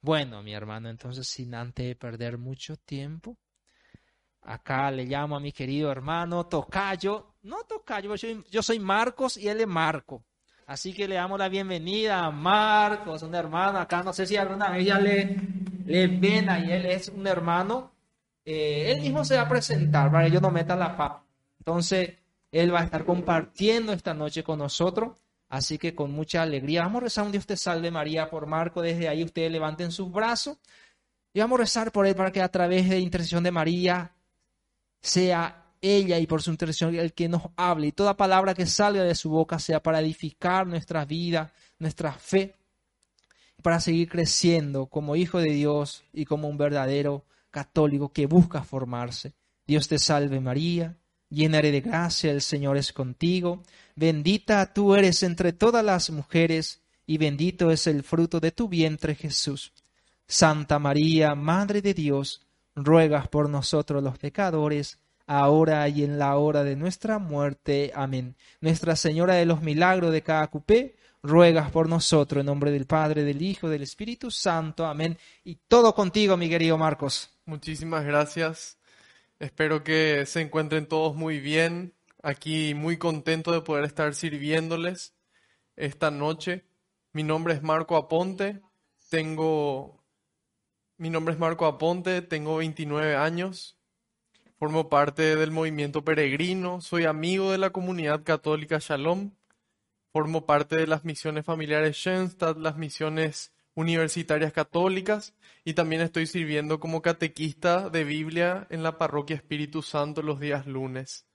Bueno, mi hermano, entonces sin antes perder mucho tiempo, acá le llamo a mi querido hermano Tocayo, no Tocayo, yo soy, Marcos y él es Marco. Así que le damos la bienvenida a Marcos, un hermano acá, no sé si alguna vez ya le, le ven ahí, él es un hermano, eh, él mismo se va a presentar para que yo no meta la paz. Entonces, él va a estar compartiendo esta noche con nosotros. Así que con mucha alegría vamos a rezar un Dios te salve María por Marco. Desde ahí ustedes levanten sus brazos y vamos a rezar por él para que a través de intercesión de María sea ella y por su intercesión el que nos hable y toda palabra que salga de su boca sea para edificar nuestra vida, nuestra fe, para seguir creciendo como hijo de Dios y como un verdadero católico que busca formarse. Dios te salve María, llena de gracia, el Señor es contigo. Bendita tú eres entre todas las mujeres, y bendito es el fruto de tu vientre, Jesús. Santa María, Madre de Dios, ruegas por nosotros los pecadores, ahora y en la hora de nuestra muerte. Amén. Nuestra Señora de los Milagros de cada cupé, ruegas por nosotros en nombre del Padre, del Hijo, del Espíritu Santo. Amén. Y todo contigo, mi querido Marcos. Muchísimas gracias. Espero que se encuentren todos muy bien aquí muy contento de poder estar sirviéndoles esta noche. Mi nombre es Marco Aponte, tengo mi nombre es Marco Aponte, tengo 29 años, formo parte del movimiento peregrino, soy amigo de la comunidad católica Shalom, formo parte de las misiones familiares Schoenstatt, las misiones universitarias católicas y también estoy sirviendo como catequista de Biblia en la parroquia Espíritu Santo los días lunes.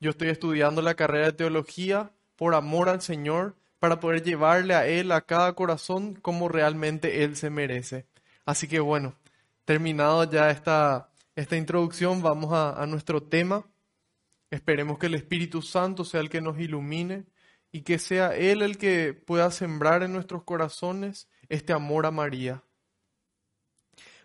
Yo estoy estudiando la carrera de teología por amor al Señor para poder llevarle a Él a cada corazón como realmente Él se merece. Así que bueno, terminado ya esta, esta introducción, vamos a, a nuestro tema. Esperemos que el Espíritu Santo sea el que nos ilumine y que sea Él el que pueda sembrar en nuestros corazones este amor a María.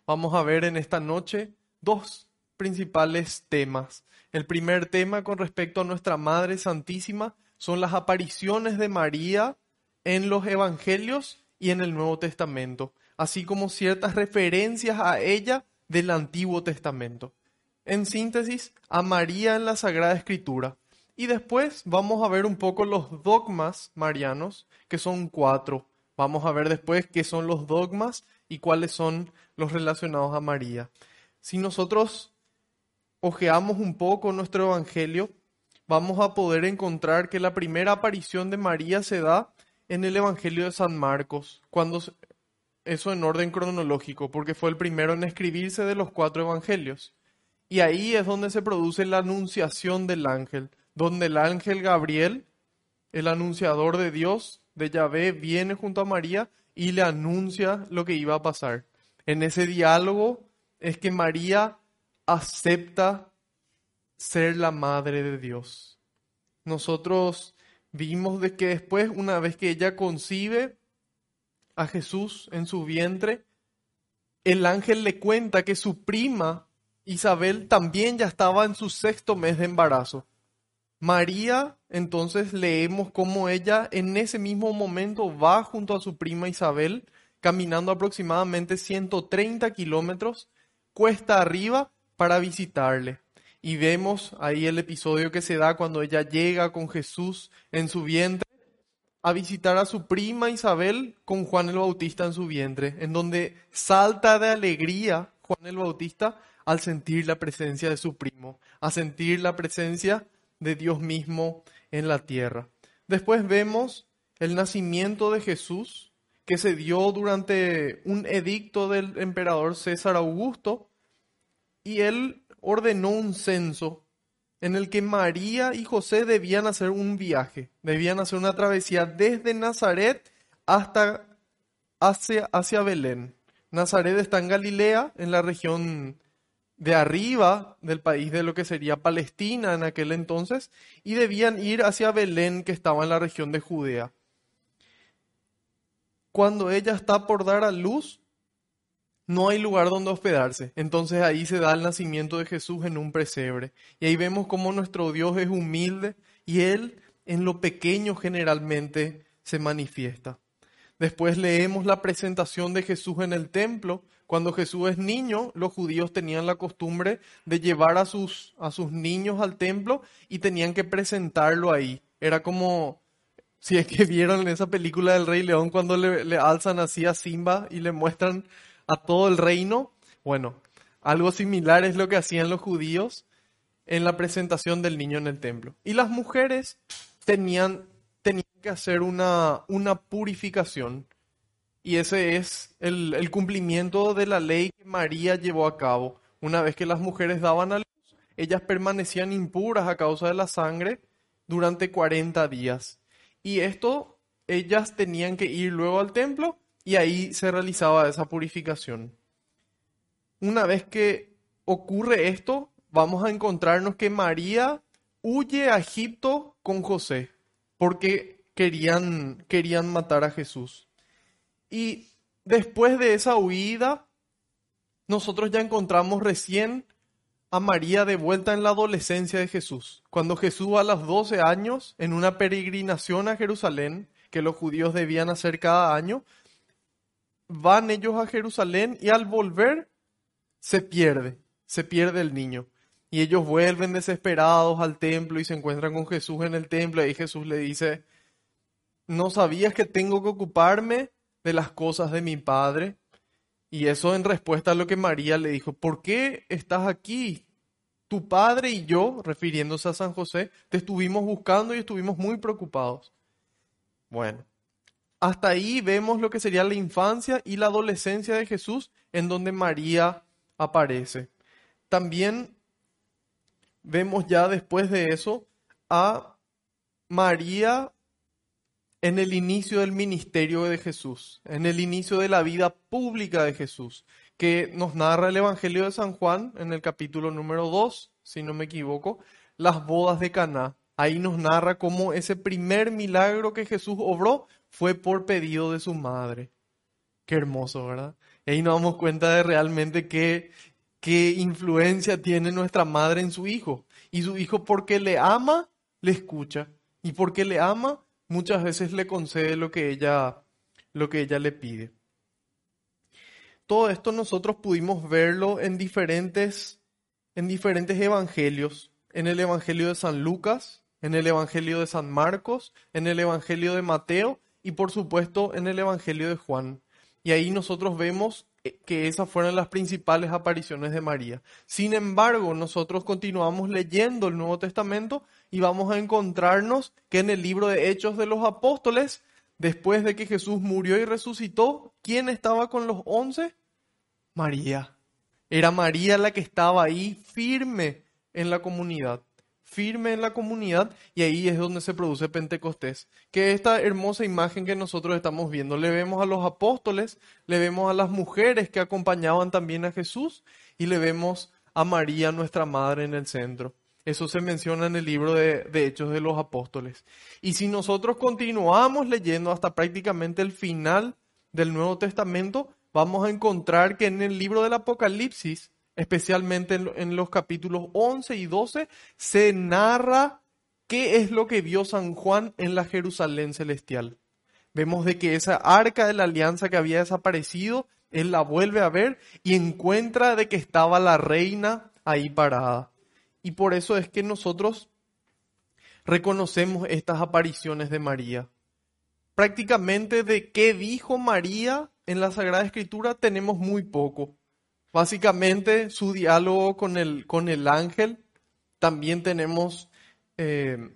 Vamos a ver en esta noche dos principales temas. El primer tema con respecto a nuestra Madre Santísima son las apariciones de María en los Evangelios y en el Nuevo Testamento, así como ciertas referencias a ella del Antiguo Testamento. En síntesis, a María en la Sagrada Escritura. Y después vamos a ver un poco los dogmas marianos, que son cuatro. Vamos a ver después qué son los dogmas y cuáles son los relacionados a María. Si nosotros ojeamos un poco nuestro Evangelio, vamos a poder encontrar que la primera aparición de María se da en el Evangelio de San Marcos, cuando eso en orden cronológico, porque fue el primero en escribirse de los cuatro evangelios. Y ahí es donde se produce la anunciación del ángel, donde el ángel Gabriel, el anunciador de Dios, de Yahvé, viene junto a María y le anuncia lo que iba a pasar. En ese diálogo es que María acepta ser la madre de Dios. Nosotros vimos de que después, una vez que ella concibe a Jesús en su vientre, el ángel le cuenta que su prima Isabel también ya estaba en su sexto mes de embarazo. María, entonces leemos cómo ella en ese mismo momento va junto a su prima Isabel, caminando aproximadamente 130 kilómetros, cuesta arriba, para visitarle. Y vemos ahí el episodio que se da cuando ella llega con Jesús en su vientre a visitar a su prima Isabel con Juan el Bautista en su vientre, en donde salta de alegría Juan el Bautista al sentir la presencia de su primo, a sentir la presencia de Dios mismo en la tierra. Después vemos el nacimiento de Jesús que se dio durante un edicto del emperador César Augusto, y él ordenó un censo en el que María y José debían hacer un viaje, debían hacer una travesía desde Nazaret hasta hacia, hacia Belén. Nazaret está en Galilea, en la región de arriba del país de lo que sería Palestina en aquel entonces, y debían ir hacia Belén, que estaba en la región de Judea. Cuando ella está por dar a luz, no hay lugar donde hospedarse. Entonces ahí se da el nacimiento de Jesús en un presebre. Y ahí vemos cómo nuestro Dios es humilde y Él en lo pequeño generalmente se manifiesta. Después leemos la presentación de Jesús en el templo. Cuando Jesús es niño, los judíos tenían la costumbre de llevar a sus, a sus niños al templo y tenían que presentarlo ahí. Era como, si es que vieron en esa película del Rey León cuando le, le alzan así a Simba y le muestran a todo el reino. Bueno, algo similar es lo que hacían los judíos en la presentación del niño en el templo. Y las mujeres tenían, tenían que hacer una, una purificación. Y ese es el, el cumplimiento de la ley que María llevó a cabo. Una vez que las mujeres daban a luz, ellas permanecían impuras a causa de la sangre durante 40 días. Y esto, ellas tenían que ir luego al templo y ahí se realizaba esa purificación. Una vez que ocurre esto, vamos a encontrarnos que María huye a Egipto con José, porque querían, querían matar a Jesús. Y después de esa huida, nosotros ya encontramos recién a María de vuelta en la adolescencia de Jesús. Cuando Jesús a los 12 años, en una peregrinación a Jerusalén, que los judíos debían hacer cada año, van ellos a Jerusalén y al volver se pierde, se pierde el niño. Y ellos vuelven desesperados al templo y se encuentran con Jesús en el templo. Y Jesús le dice, ¿no sabías que tengo que ocuparme de las cosas de mi Padre? Y eso en respuesta a lo que María le dijo, ¿por qué estás aquí? Tu padre y yo, refiriéndose a San José, te estuvimos buscando y estuvimos muy preocupados. Bueno, hasta ahí vemos lo que sería la infancia y la adolescencia de Jesús, en donde María aparece. También vemos ya después de eso a María en el inicio del ministerio de Jesús, en el inicio de la vida pública de Jesús, que nos narra el Evangelio de San Juan en el capítulo número 2, si no me equivoco, las bodas de Caná. Ahí nos narra cómo ese primer milagro que Jesús obró fue por pedido de su madre. Qué hermoso, ¿verdad? Y ahí nos damos cuenta de realmente qué, qué influencia tiene nuestra madre en su hijo. Y su hijo porque le ama, le escucha. Y porque le ama, muchas veces le concede lo que ella, lo que ella le pide. Todo esto nosotros pudimos verlo en diferentes, en diferentes evangelios. En el Evangelio de San Lucas, en el Evangelio de San Marcos, en el Evangelio de Mateo y por supuesto en el Evangelio de Juan. Y ahí nosotros vemos eh, que esas fueron las principales apariciones de María. Sin embargo, nosotros continuamos leyendo el Nuevo Testamento y vamos a encontrarnos que en el libro de Hechos de los Apóstoles, después de que Jesús murió y resucitó, ¿quién estaba con los once? María. Era María la que estaba ahí firme en la comunidad firme en la comunidad y ahí es donde se produce Pentecostés. Que esta hermosa imagen que nosotros estamos viendo, le vemos a los apóstoles, le vemos a las mujeres que acompañaban también a Jesús y le vemos a María, nuestra madre, en el centro. Eso se menciona en el libro de, de, Hechos de los Apóstoles. Y si nosotros continuamos leyendo hasta prácticamente el final del Nuevo Testamento, vamos a encontrar que en el libro del Apocalipsis especialmente en, los capítulos 11 y 12, se narra qué es lo que vio San Juan en la Jerusalén celestial. Vemos de que esa arca de la alianza que había desaparecido, él la vuelve a ver y encuentra de que estaba la reina ahí parada. Y por eso es que nosotros reconocemos estas apariciones de María. Prácticamente de qué dijo María en la Sagrada Escritura tenemos muy poco. Básicamente su diálogo con el, con el ángel. También tenemos eh,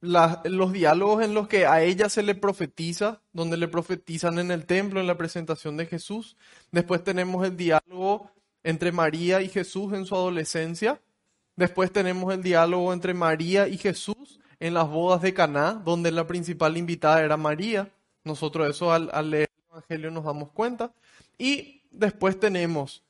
los diálogos en los que a ella se le profetiza, donde le profetizan en el templo, en la presentación de Jesús. Después tenemos el diálogo entre María y Jesús en su adolescencia. Después tenemos el diálogo entre María y Jesús en las bodas de Caná, donde la principal invitada era María. Nosotros eso al, al leer Evangelio nos damos cuenta. Y después tenemos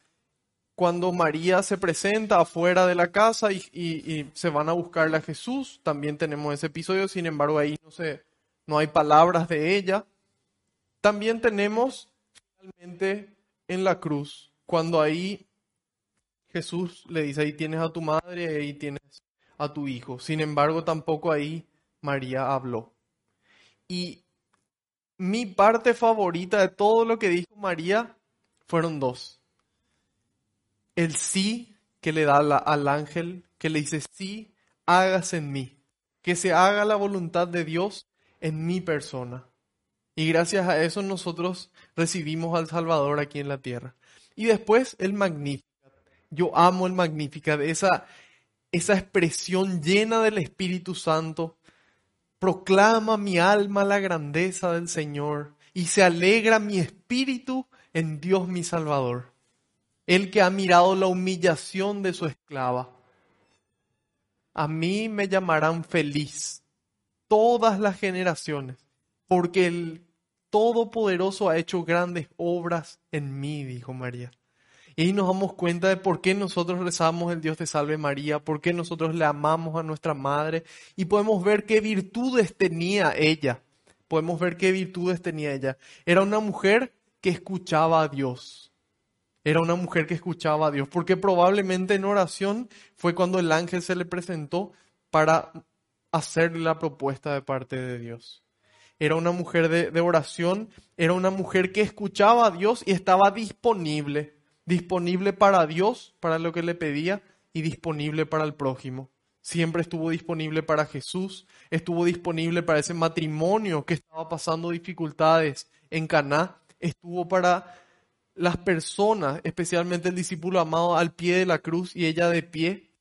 cuando María se presenta afuera de la casa y, se van a buscarle a Jesús, también tenemos ese episodio, sin embargo ahí no, se, no hay palabras de ella. También tenemos finalmente en la cruz, cuando ahí Jesús le dice, ahí tienes a tu madre ahí tienes a tu hijo. Sin embargo, tampoco ahí María habló. Y mi parte favorita de todo lo que dijo María fueron dos el sí que le da al ángel, que le dice, sí, hágase en mí, que se haga la voluntad de Dios en mi persona. Y gracias a eso nosotros recibimos al Salvador aquí en la tierra. Y después el Magnificat. Yo amo el Magnificat, esa, esa expresión llena del Espíritu Santo. Proclama mi alma la grandeza del Señor y se alegra mi espíritu en Dios mi Salvador el que ha mirado la humillación de su esclava. A mí me llamarán feliz todas las generaciones, porque el Todopoderoso ha hecho grandes obras en mí, dijo María. Y nos damos cuenta de por qué nosotros rezamos el Dios te salve María, por qué nosotros le amamos a nuestra madre y podemos ver qué virtudes tenía ella. Podemos ver qué virtudes tenía ella. Era una mujer que escuchaba a Dios era una mujer que escuchaba a Dios, porque probablemente en oración fue cuando el ángel se le presentó para hacerle la propuesta de parte de Dios. Era una mujer de, de, oración, era una mujer que escuchaba a Dios y estaba disponible, disponible para Dios, para lo que le pedía, y disponible para el prójimo. Siempre estuvo disponible para Jesús, estuvo disponible para ese matrimonio que estaba pasando dificultades en Caná, estuvo para las personas, especialmente el discípulo amado al pie de la cruz y ella de pie,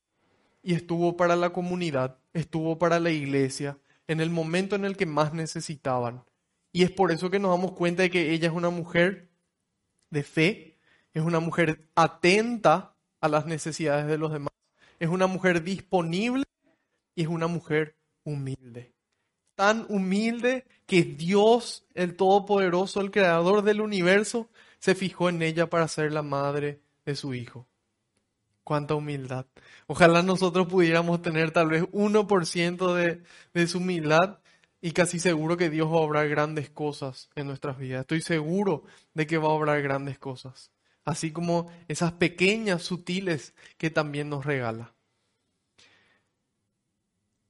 y estuvo para la comunidad, estuvo para la iglesia, en el momento en el que más necesitaban. Y es por eso que nos damos cuenta de que ella es una mujer de fe, es una mujer atenta a las necesidades de los demás, es una mujer disponible y es una mujer humilde. Tan humilde que Dios, el Todopoderoso, el Creador del universo, se fijó en ella para ser la madre de su hijo. Cuánta humildad. Ojalá nosotros pudiéramos tener tal vez 1% de, de su humildad y casi seguro que Dios va a obrar grandes cosas en nuestras vidas. Estoy seguro de que va a obrar grandes cosas. Así como esas pequeñas, sutiles que también nos regala.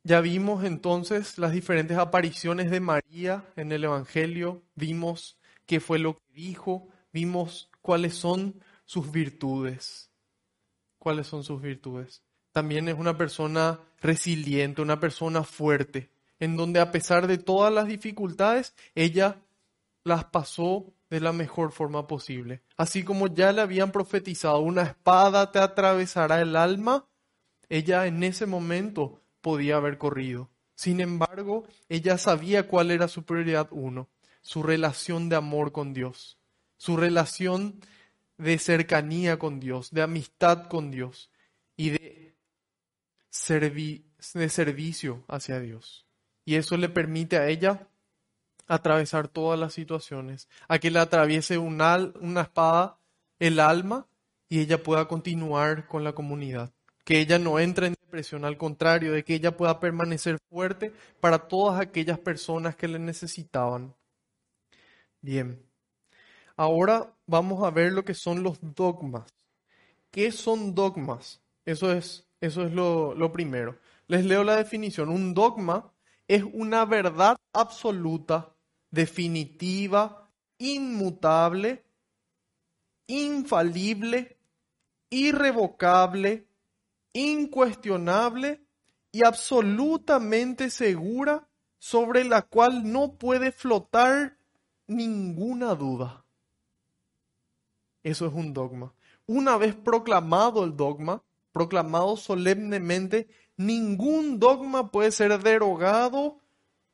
Ya vimos entonces las diferentes apariciones de María en el Evangelio, vimos qué fue lo que dijo, vimos cuáles son sus virtudes. ¿Cuáles son sus virtudes? También es una persona resiliente, una persona fuerte, en donde a pesar de todas las dificultades, ella las pasó de la mejor forma posible. Así como ya le habían profetizado, una espada te atravesará el alma, ella en ese momento podía haber corrido. Sin embargo, ella sabía cuál era su prioridad uno, su relación de amor con Dios su relación de cercanía con Dios, de amistad con Dios y de, de servicio hacia Dios. Y eso le permite a ella atravesar todas las situaciones, a que le atraviese una, una espada el alma y ella pueda continuar con la comunidad. Que ella no entre en depresión, al contrario, de que ella pueda permanecer fuerte para todas aquellas personas que le necesitaban. Bien. Ahora vamos a ver lo que son los dogmas. ¿Qué son dogmas? Eso es, eso es lo, lo primero. Les leo la definición. Un dogma es una verdad absoluta, definitiva, inmutable, infalible, irrevocable, incuestionable y absolutamente segura sobre la cual no puede flotar ninguna duda. Eso es un dogma. Una vez proclamado el dogma, proclamado solemnemente, ningún dogma puede ser derogado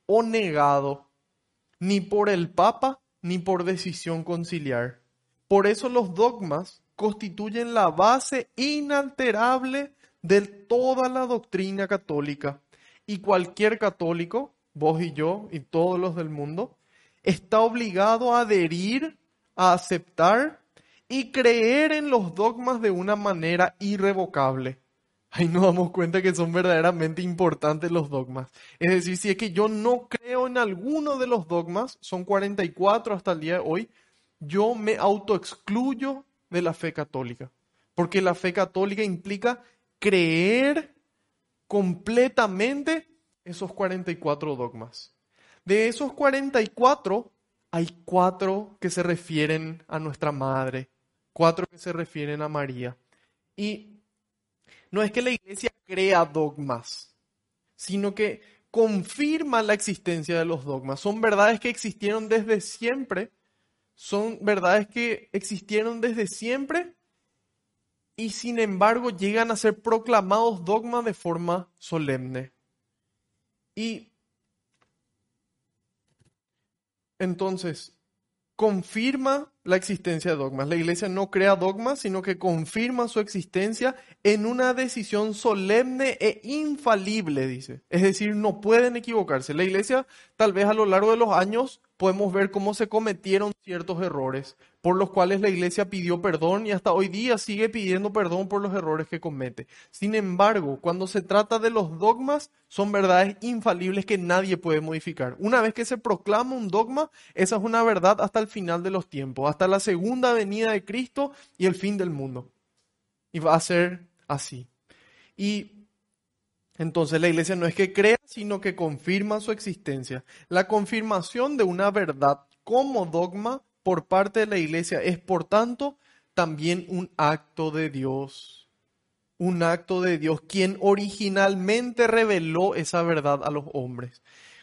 o negado, ni por el Papa, ni por decisión conciliar. Por eso los dogmas constituyen la base inalterable de toda la doctrina católica. Y cualquier católico, vos y yo y todos los del mundo, está obligado a adherir, a aceptar y creer en los dogmas de una manera irrevocable. Ahí nos damos cuenta que son verdaderamente importantes los dogmas. Es decir, si es que yo no creo en alguno de los dogmas, son 44 hasta el día de hoy, yo me autoexcluyo de la fe católica. Porque la fe católica implica creer completamente esos 44 dogmas. De esos 44, hay cuatro que se refieren a nuestra madre, cuatro que se refieren a María. Y no es que la iglesia crea dogmas, sino que confirma la existencia de los dogmas. Son verdades que existieron desde siempre, son verdades que existieron desde siempre y sin embargo llegan a ser proclamados dogmas de forma solemne. Y entonces, confirma la existencia de dogmas. La iglesia no crea dogmas, sino que confirma su existencia en una decisión solemne e infalible, dice. Es decir, no pueden equivocarse. La iglesia, tal vez a lo largo de los años, podemos ver cómo se cometieron ciertos errores, por los cuales la iglesia pidió perdón y hasta hoy día sigue pidiendo perdón por los errores que comete. Sin embargo, cuando se trata de los dogmas, son verdades infalibles que nadie puede modificar. Una vez que se proclama un dogma, esa es una verdad hasta el final de los tiempos, hasta la segunda venida de Cristo y el fin del mundo. Y va a ser así. Y entonces la iglesia no es que crea, sino que confirma su existencia. La confirmación de una verdad como dogma por parte de la iglesia es, por tanto, también un acto de Dios. Un acto de Dios, quien originalmente reveló esa verdad a los hombres.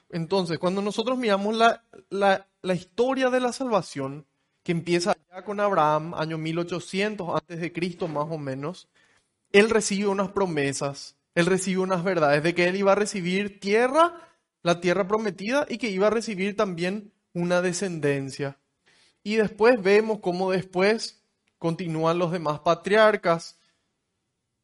Entonces, cuando nosotros miramos la, la, historia de la salvación, que empieza ya con Abraham, año 1800 antes de Cristo más o menos, él recibe unas promesas, él recibe unas verdades de que él iba a recibir tierra, la tierra prometida, y que iba a recibir también una descendencia. Y después vemos cómo después continúan los demás patriarcas.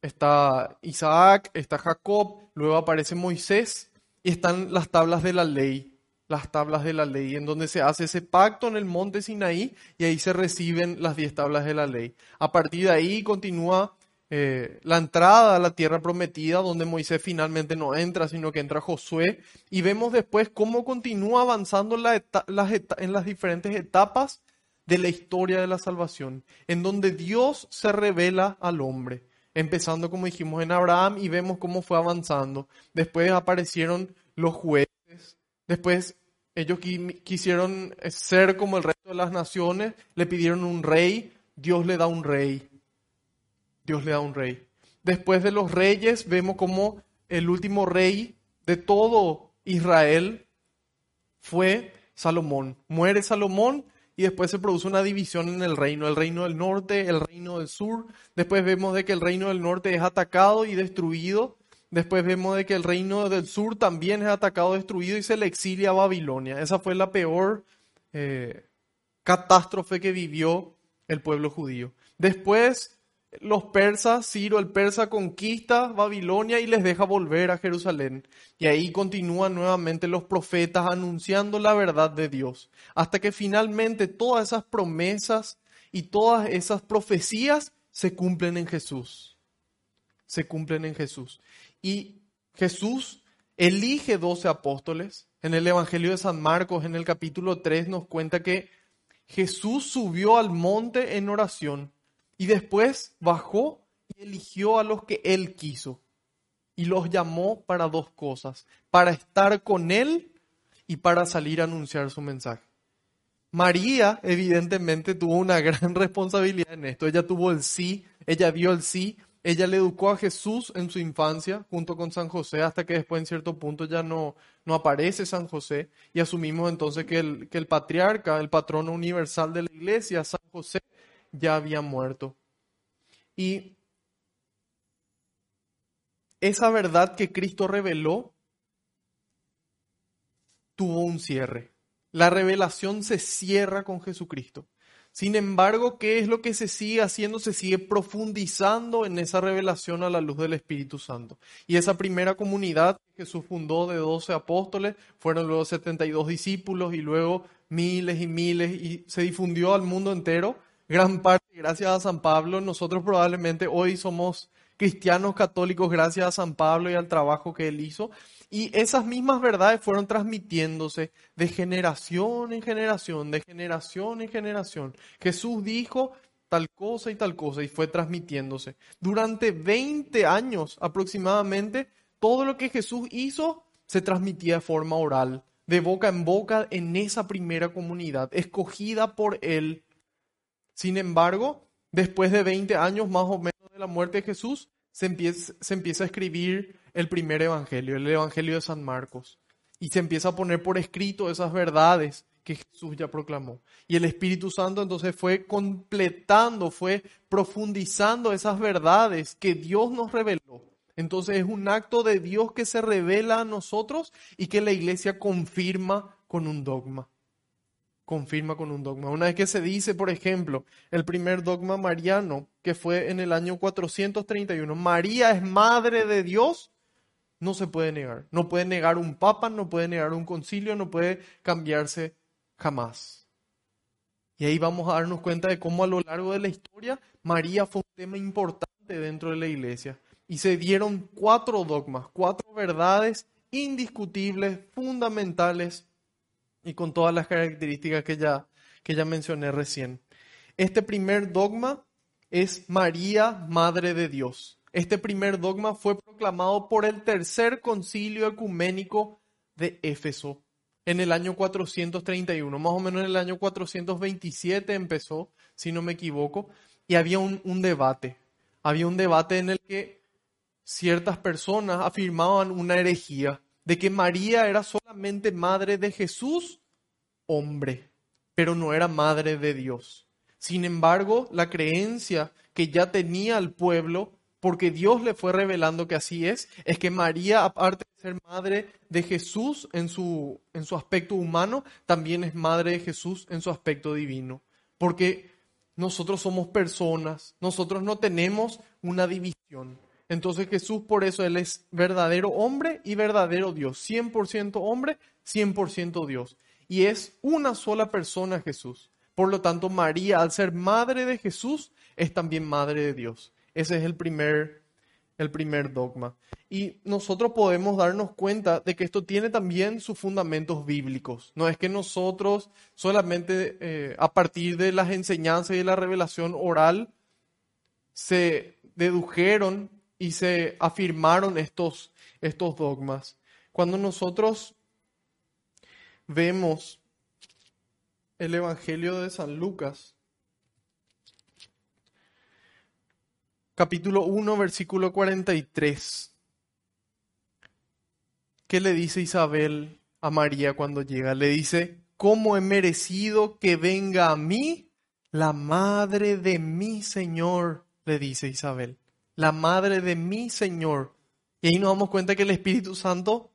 Está Isaac, está Jacob, luego aparece Moisés y están las tablas de la ley, las tablas de la ley, en donde se hace ese pacto en el monte Sinaí y ahí se reciben las diez tablas de la ley. A partir de ahí continúa eh, la entrada a la tierra prometida, donde Moisés finalmente no entra, sino que entra Josué, y vemos después cómo continúa avanzando en las diferentes etapas de la historia de la salvación, en donde Dios se revela al hombre, empezando como dijimos en Abraham y vemos cómo fue avanzando. Después aparecieron los jueces, después ellos quisieron ser como el resto de las naciones, le pidieron un rey, Dios le da un rey. Dios le da un rey. Después de los reyes vemos como el último rey de todo Israel fue Salomón. Muere Salomón y después se produce una división en el reino, el reino del norte, el reino del sur. Después vemos de que el reino del norte es atacado y destruido. Después vemos de que el reino del sur también es atacado, destruido y se le exilia a Babilonia. Esa fue la peor eh, catástrofe que vivió el pueblo judío. Después los persas, Ciro el persa conquista Babilonia y les deja volver a Jerusalén. Y ahí continúan nuevamente los profetas anunciando la verdad de Dios, hasta que finalmente todas esas promesas y todas esas profecías se cumplen en Jesús. Se cumplen en Jesús. Y Jesús elige doce apóstoles. En el Evangelio de San Marcos, en el capítulo 3, nos cuenta que Jesús subió al monte en oración y después bajó y eligió a los que él quiso. Y los llamó para dos cosas, para estar con él y para salir a anunciar su mensaje. María evidentemente tuvo una gran responsabilidad en esto. Ella tuvo el sí, ella dio el sí, ella le educó a Jesús en su infancia junto con San José hasta que después en cierto punto ya no, no aparece San José y asumimos entonces que el, que el patriarca, el patrono universal de la iglesia, San José, ya había muerto. Y esa verdad que Cristo reveló tuvo un cierre. La revelación se cierra con Jesucristo. Sin embargo, ¿qué es lo que se sigue haciendo? Se sigue profundizando en esa revelación a la luz del Espíritu Santo. Y esa primera comunidad que Jesús fundó de 12 apóstoles, fueron luego 72 discípulos y luego miles y miles y se difundió al mundo entero. Gran parte gracias a San Pablo. Nosotros probablemente hoy somos cristianos católicos gracias a San Pablo y al trabajo que él hizo. Y esas mismas verdades fueron transmitiéndose de generación en generación, de generación en generación. Jesús dijo tal cosa y tal cosa y fue transmitiéndose. Durante 20 años aproximadamente, todo lo que Jesús hizo se transmitía de forma oral, de boca en boca en esa primera comunidad, escogida por Él. Sin embargo, después de 20 años más o menos de la muerte de Jesús, se empieza, se empieza a escribir el primer evangelio, el evangelio de San Marcos. Y se empieza a poner por escrito esas verdades que Jesús ya proclamó. Y el Espíritu Santo entonces fue completando, fue profundizando esas verdades que Dios nos reveló. Entonces es un acto de Dios que se revela a nosotros y que la iglesia confirma con un dogma. Confirma con un dogma. Una vez que se dice, por ejemplo, el primer dogma mariano, que fue en el año 431, María es madre de Dios, no se puede negar. No puede negar un papa, no puede negar un concilio, no puede cambiarse jamás. Y ahí vamos a darnos cuenta de cómo a lo largo de la historia María fue un tema importante dentro de la iglesia. Y se dieron cuatro dogmas, cuatro verdades indiscutibles, fundamentales y con todas las características que ya, que ya mencioné recién. Este primer dogma es María, Madre de Dios. Este primer dogma fue proclamado por el tercer concilio ecuménico de Éfeso en el año 431, más o menos en el año 427 empezó, si no me equivoco, y había un, un debate. Había un debate en el que ciertas personas afirmaban una herejía de que María era solamente madre de Jesús, hombre, pero no era madre de Dios. Sin embargo, la creencia que ya tenía el pueblo porque Dios le fue revelando que así es, es que María, aparte de ser madre de Jesús en su, en su aspecto humano, también es madre de Jesús en su aspecto divino. Porque nosotros somos personas, nosotros no tenemos una división. Entonces Jesús por eso Él es verdadero hombre y verdadero Dios, 100% hombre, 100% Dios. Y es una sola persona Jesús. Por lo tanto, María, al ser madre de Jesús, es también madre de Dios. Ese es el primer, el primer dogma. Y nosotros podemos darnos cuenta de que esto tiene también sus fundamentos bíblicos. No es que nosotros solamente eh, a partir de las enseñanzas y de la revelación oral se dedujeron y se afirmaron estos, estos dogmas. Cuando nosotros vemos el Evangelio de San Lucas, capítulo 1, versículo 43. ¿Qué le dice Isabel a María cuando llega? Le dice, ¿cómo he merecido que venga a mí la madre de mi Señor? Le dice Isabel, la madre de mi Señor. Y ahí nos damos cuenta que el Espíritu Santo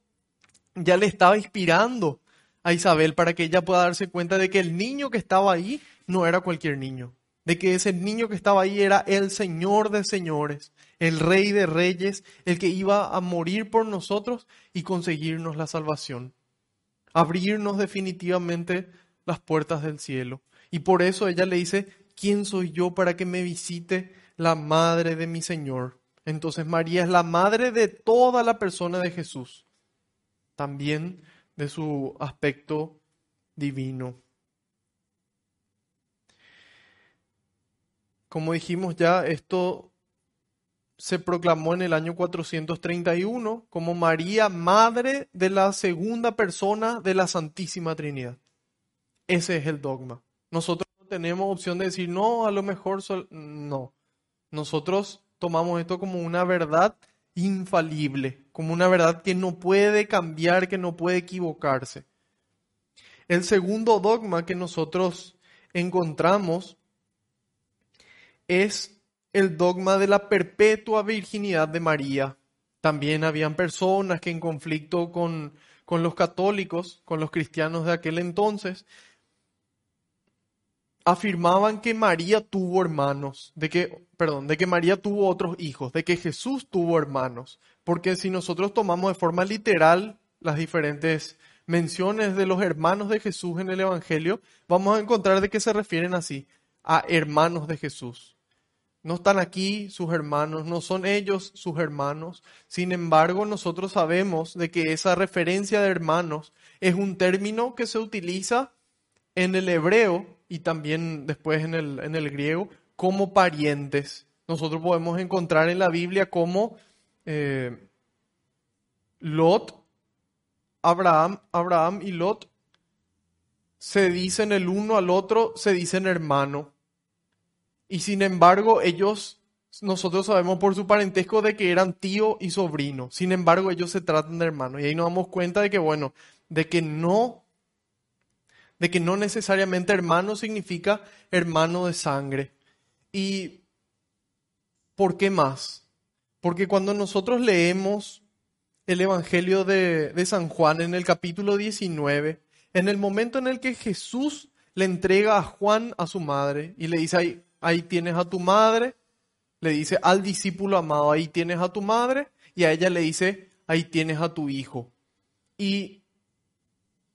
ya le estaba inspirando a Isabel para que ella pueda darse cuenta de que el niño que estaba ahí no era cualquier niño, de que ese niño que estaba ahí era el Señor de señores, el Rey de reyes, el que iba a morir por nosotros y conseguirnos la salvación, abrirnos definitivamente las puertas del cielo. Y por eso ella le dice, ¿quién soy yo para que me visite la madre de mi Señor? Entonces María es la madre de toda la persona de Jesús, también de su aspecto divino. Como dijimos ya, esto se proclamó en el año 431 como María, madre de la segunda persona de la Santísima Trinidad. Ese es el dogma. Nosotros no tenemos opción de decir, no, a lo mejor no. Nosotros tomamos esto como una verdad infalible, como una verdad que no puede cambiar, que no puede equivocarse. El segundo dogma que nosotros encontramos es el dogma de la perpetua virginidad de María. También habían personas que en conflicto con, con los católicos, con los cristianos de aquel entonces, afirmaban que María tuvo hermanos, de que, perdón, de que María tuvo otros hijos, de que Jesús tuvo hermanos, porque si nosotros tomamos de forma literal las diferentes menciones de los hermanos de Jesús en el Evangelio, vamos a encontrar de que se refieren así, a hermanos de Jesús. No están aquí sus hermanos, no son ellos sus hermanos. Sin embargo, nosotros sabemos de que esa referencia de hermanos es un término que se utiliza en el hebreo y también después en el, en el griego como parientes. Nosotros podemos encontrar en la Biblia como eh, Lot, Abraham, Abraham y Lot se dicen el uno al otro, se dicen hermano. Y sin embargo, ellos, nosotros sabemos por su parentesco de que eran tío y sobrino. Sin embargo, ellos se tratan de hermanos. Y ahí nos damos cuenta de que, bueno, de que no, de que no necesariamente hermano significa hermano de sangre. ¿Y por qué más? Porque cuando nosotros leemos el Evangelio de, de San Juan en el capítulo 19, en el momento en el que Jesús le entrega a Juan a su madre y le dice, ahí, ahí tienes a tu madre, le dice al discípulo amado, ahí tienes a tu madre, y a ella le dice, ahí tienes a tu hijo. ¿Y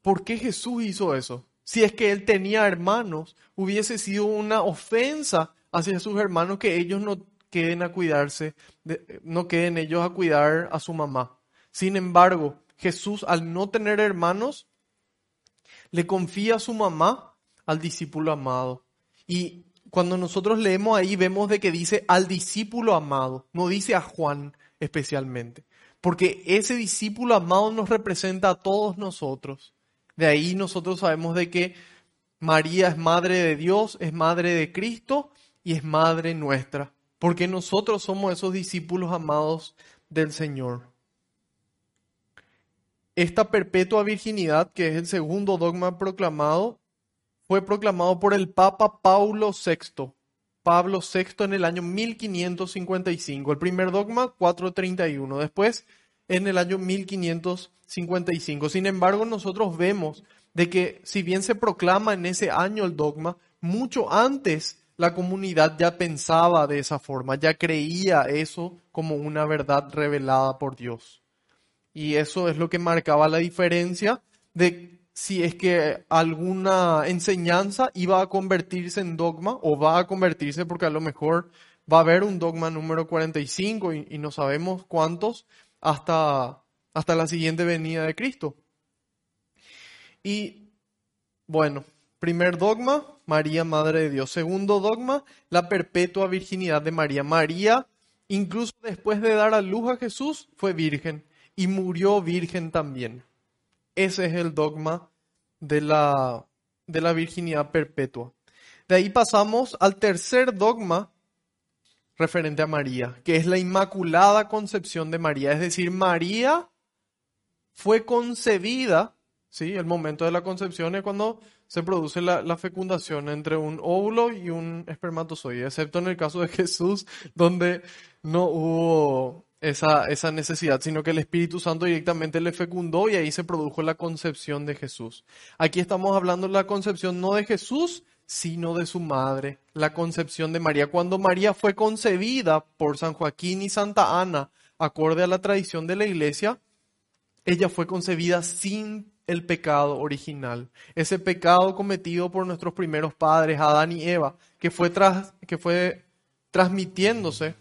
por qué Jesús hizo eso? Si es que él tenía hermanos, hubiese sido una ofensa hacia sus hermanos que ellos no queden a cuidarse, no queden ellos a cuidar a su mamá. Sin embargo, Jesús al no tener hermanos, le confía a su mamá al discípulo amado. Y cuando nosotros leemos ahí vemos de que dice al discípulo amado, no dice a Juan especialmente, porque ese discípulo amado nos representa a todos nosotros. De ahí nosotros sabemos de que María es madre de Dios, es madre de Cristo y es madre nuestra, porque nosotros somos esos discípulos amados del Señor. Esta perpetua virginidad, que es el segundo dogma proclamado, fue proclamado por el Papa Paulo VI. Pablo VI en el año 1555. El primer dogma, 431. Después, en el año 1555. Sin embargo, nosotros vemos de que si bien se proclama en ese año el dogma, mucho antes la comunidad ya pensaba de esa forma, ya creía eso como una verdad revelada por Dios. Y eso es lo que marcaba la diferencia de si es que alguna enseñanza iba a convertirse en dogma o va a convertirse porque a lo mejor va a haber un dogma número 45 y, y no sabemos cuántos hasta, hasta la siguiente venida de Cristo. Y bueno, primer dogma, María, Madre de Dios. Segundo dogma, la perpetua virginidad de María. María, incluso después de dar a luz a Jesús, fue virgen y murió virgen también. Ese es el dogma de la, de la virginidad perpetua. De ahí pasamos al tercer dogma referente a María, que es la Inmaculada Concepción de María. Es decir, María fue concebida, ¿sí? El momento de la concepción es cuando se produce la, fecundación entre un óvulo y un espermatozoide, excepto en el caso de Jesús, donde no hubo esa, esa necesidad, sino que el Espíritu Santo directamente le fecundó y ahí se produjo la concepción de Jesús. Aquí estamos hablando de la concepción no de Jesús, sino de su madre, la concepción de María. Cuando María fue concebida por San Joaquín y Santa Ana, acorde a la tradición de la iglesia, ella fue concebida sin el pecado original, ese pecado cometido por nuestros primeros padres, Adán y Eva, que fue, tras, que fue transmitiéndose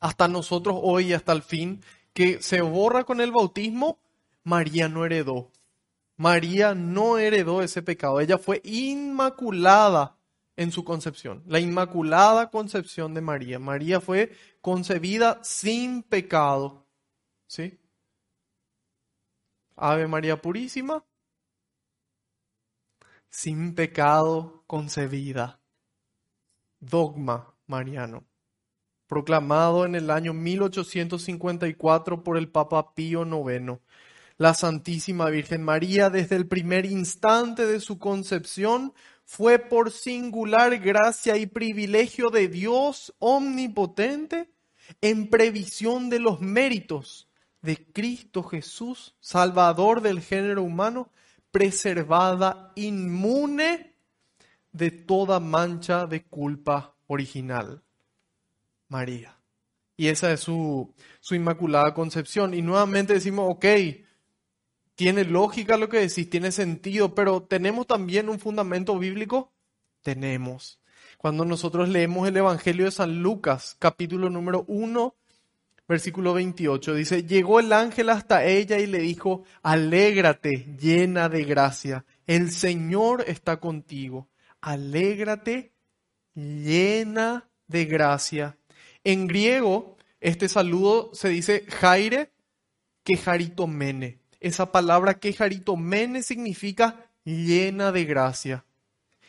hasta nosotros hoy, hasta el fin, que se borra con el bautismo, María no heredó. María no heredó ese pecado. Ella fue inmaculada en su concepción. La inmaculada concepción de María. María fue concebida sin pecado. ¿Sí? Ave María Purísima. Sin pecado concebida. Dogma mariano proclamado en el año 1854 por el Papa Pío IX. La Santísima Virgen María, desde el primer instante de su concepción, fue por singular gracia y privilegio de Dios omnipotente, en previsión de los méritos de Cristo Jesús, Salvador del género humano, preservada inmune de toda mancha de culpa original. María. Y esa es su, su inmaculada concepción. Y nuevamente decimos, ok, Tiene lógica lo que decís, tiene sentido, pero ¿tenemos también un fundamento bíblico? Tenemos. Cuando nosotros leemos el Evangelio de San Lucas, capítulo número 1, versículo 28, dice, llegó el ángel hasta ella y le dijo, alégrate llena de gracia, el Señor está contigo, alégrate llena de gracia. En griego, este saludo se dice jaire que mene esa palabra mene significa llena de gracia.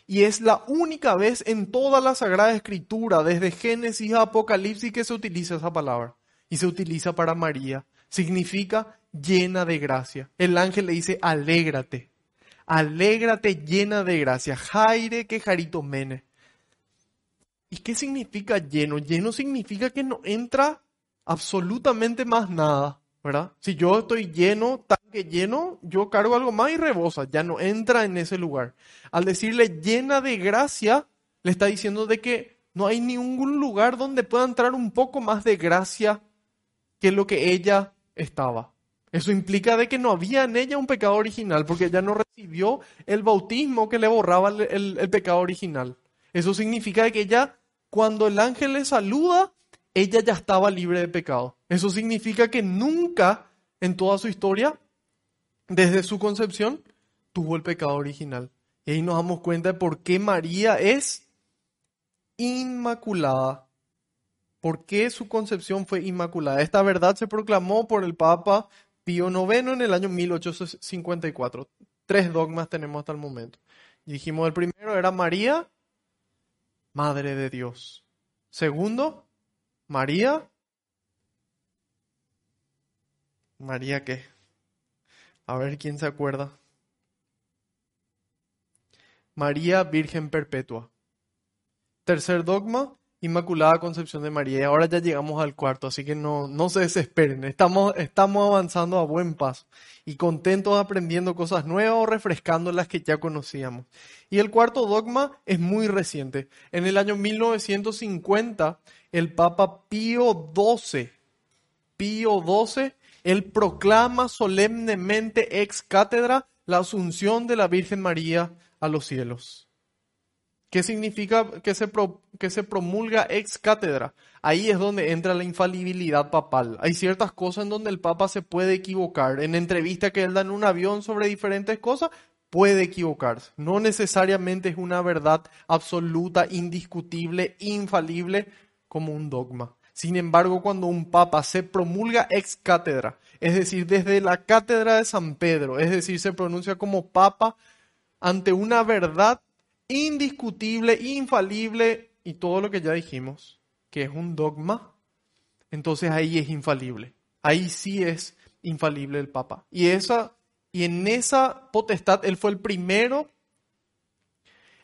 Y es la única vez en toda la Sagrada Escritura, desde Génesis a Apocalipsis, que se utiliza esa palabra. Y se utiliza para María. Significa llena de gracia. El ángel le dice, alégrate. Alégrate llena de gracia. Jaire que mene. ¿Y qué significa lleno? Lleno significa que no entra absolutamente más nada. ¿Verdad? Si yo estoy lleno, tanque lleno, yo cargo algo más y rebosa, ya no entra en ese lugar. Al decirle llena de gracia, le está diciendo de que no hay ningún lugar donde pueda entrar un poco más de gracia que lo que ella estaba. Eso implica de que no había en ella un pecado original, porque ella no recibió el bautismo que le borraba el, pecado original. Eso significa de que ella, cuando el ángel le saluda, ella ya estaba libre de pecado. Eso significa que nunca en toda su historia, desde su concepción, tuvo el pecado original. Y ahí nos damos cuenta de por qué María es inmaculada. ¿Por qué su concepción fue inmaculada? Esta verdad se proclamó por el Papa Pío IX en el año 1854. Tres dogmas tenemos hasta el momento. Dijimos, el primero era María, Madre de Dios. Segundo, María. María qué? A ver quién se acuerda. María Virgen Perpetua. Tercer dogma, Inmaculada Concepción de María. Y ahora ya llegamos al cuarto, así que no, no se desesperen. Estamos, estamos avanzando a buen paso y contentos aprendiendo cosas nuevas o refrescando las que ya conocíamos. Y el cuarto dogma es muy reciente. En el año 1950, el Papa Pío XII, Pío XII, proclama solemnemente ex cátedra la asunción de la Virgen María a los cielos. ¿Qué significa que se, que se promulga ex cátedra? Ahí es donde entra la infalibilidad papal. Hay ciertas cosas en donde el Papa se puede equivocar. En entrevista que él da en un avión sobre diferentes cosas, puede equivocarse. No necesariamente es una verdad absoluta, indiscutible, infalible como un dogma. Sin embargo, cuando un papa se promulga ex cátedra, es decir, desde la cátedra de San Pedro, es decir, se pronuncia como papa ante una verdad indiscutible, infalible y todo lo que ya dijimos, que es un dogma, entonces ahí es infalible. Ahí sí es infalible el Papa. Y, esa, y en esa potestad él fue el primero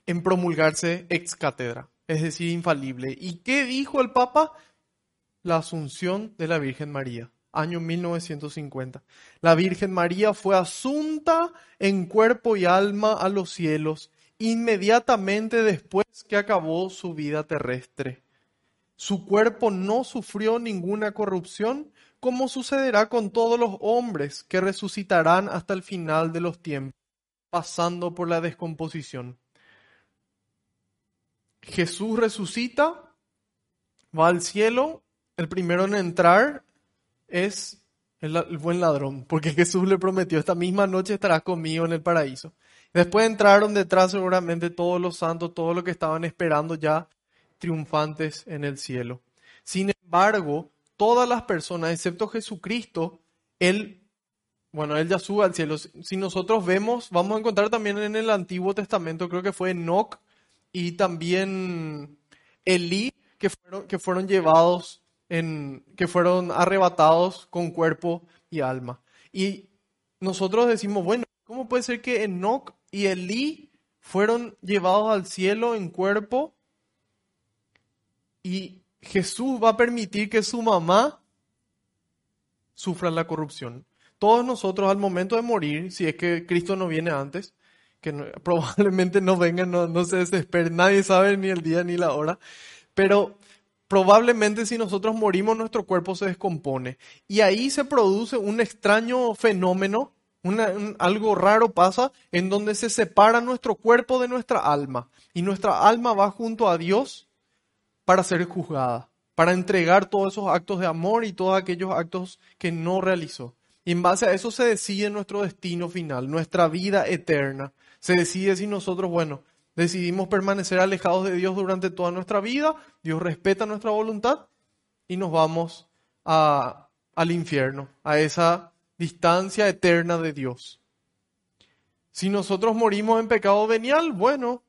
en promulgarse ex cátedra, es decir, infalible. ¿Y qué dijo el Papa? La asunción de la Virgen María, año 1950. La Virgen María fue asunta en cuerpo y alma a los cielos inmediatamente después que acabó su vida terrestre. Su cuerpo no sufrió ninguna corrupción, como sucederá con todos los hombres que resucitarán hasta el final de los tiempos, pasando por la descomposición. Jesús resucita, va al cielo, el primero en entrar es el, buen ladrón, porque Jesús le prometió, esta misma noche estarás conmigo en el paraíso. Después entraron detrás seguramente todos los santos, todos los que estaban esperando ya triunfantes en el cielo. Sin embargo, todas las personas, excepto Jesucristo, Él, bueno, Él ya sube al cielo. Si nosotros vemos, vamos a encontrar también en el Antiguo Testamento, creo que fue Enoch y también Elí, que fueron, que fueron llevados, en, que fueron arrebatados con cuerpo y alma. Y nosotros decimos, bueno, ¿cómo puede ser que Enoch y Elí fueron llevados al cielo en cuerpo y Jesús va a permitir que su mamá sufra la corrupción. Todos nosotros al momento de morir, si es que Cristo no viene antes, que probablemente no venga, no, no se desespere, nadie sabe ni el día ni la hora, pero probablemente si nosotros morimos nuestro cuerpo se descompone. Y ahí se produce un extraño fenómeno algo raro pasa en donde se separa nuestro cuerpo de nuestra alma y nuestra alma va junto a Dios para ser juzgada, para entregar todos esos actos de amor y todos aquellos actos que no realizó. Y en base a eso se decide nuestro destino final, nuestra vida eterna. Se decide si nosotros, bueno, decidimos permanecer alejados de Dios durante toda nuestra vida, Dios respeta nuestra voluntad y nos vamos al infierno, a esa distancia eterna de Dios. Si nosotros morimos en pecado venial, bueno,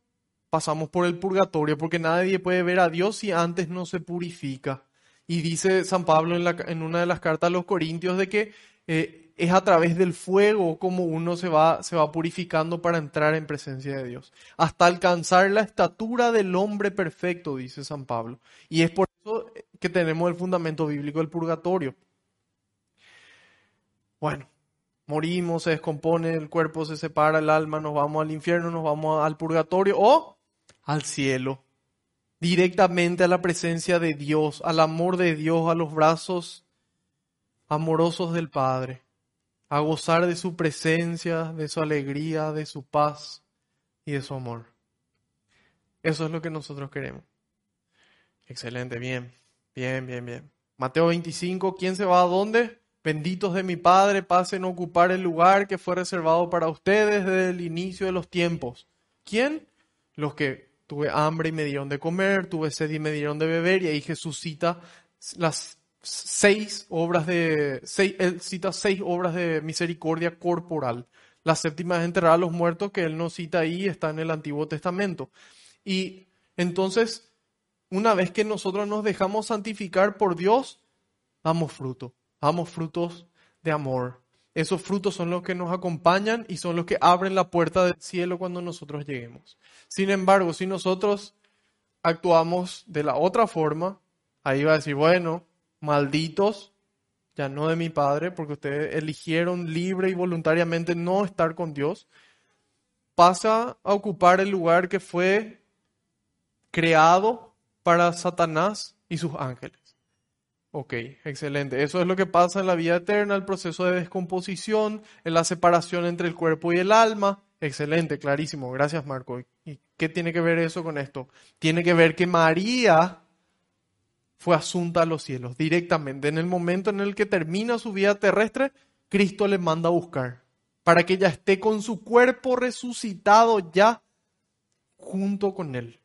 pasamos por el purgatorio, porque nadie puede ver a Dios si antes no se purifica. Y dice San Pablo en, una de las cartas a los Corintios de que eh, es a través del fuego como uno se va, se va purificando para entrar en presencia de Dios, hasta alcanzar la estatura del hombre perfecto, dice San Pablo. Y es por eso que tenemos el fundamento bíblico del purgatorio. Bueno, morimos, se descompone el cuerpo, se separa el alma, nos vamos al infierno, nos vamos al purgatorio o al cielo, directamente a la presencia de Dios, al amor de Dios, a los brazos amorosos del Padre, a gozar de su presencia, de su alegría, de su paz y de su amor. Eso es lo que nosotros queremos. Excelente, bien, bien, bien, bien. Mateo 25, ¿quién se va a dónde? Benditos de mi Padre, pasen a ocupar el lugar que fue reservado para ustedes desde el inicio de los tiempos. ¿Quién? Los que tuve hambre y me dieron de comer, tuve sed y me dieron de beber, y ahí Jesús cita las seis obras de, cita seis obras de misericordia corporal. La séptima es enterrar a los muertos, que él no cita ahí, está en el Antiguo Testamento. Y entonces, una vez que nosotros nos dejamos santificar por Dios, damos fruto. Damos frutos de amor. Esos frutos son los que nos acompañan y son los que abren la puerta del cielo cuando nosotros lleguemos. Sin embargo, si nosotros actuamos de la otra forma, ahí va a decir, bueno, malditos, ya no de mi Padre, porque ustedes eligieron libre y voluntariamente no estar con Dios, pasa a ocupar el lugar que fue creado para Satanás y sus ángeles. Ok, excelente. Eso es lo que pasa en la vida eterna, el proceso de descomposición, en la separación entre el cuerpo y el alma. Excelente, clarísimo. Gracias, Marco. ¿Y qué tiene que ver eso con esto? Tiene que ver que María fue asunta a los cielos directamente. En el momento en el que termina su vida terrestre, Cristo le manda a buscar para que ella esté con su cuerpo resucitado ya junto con él.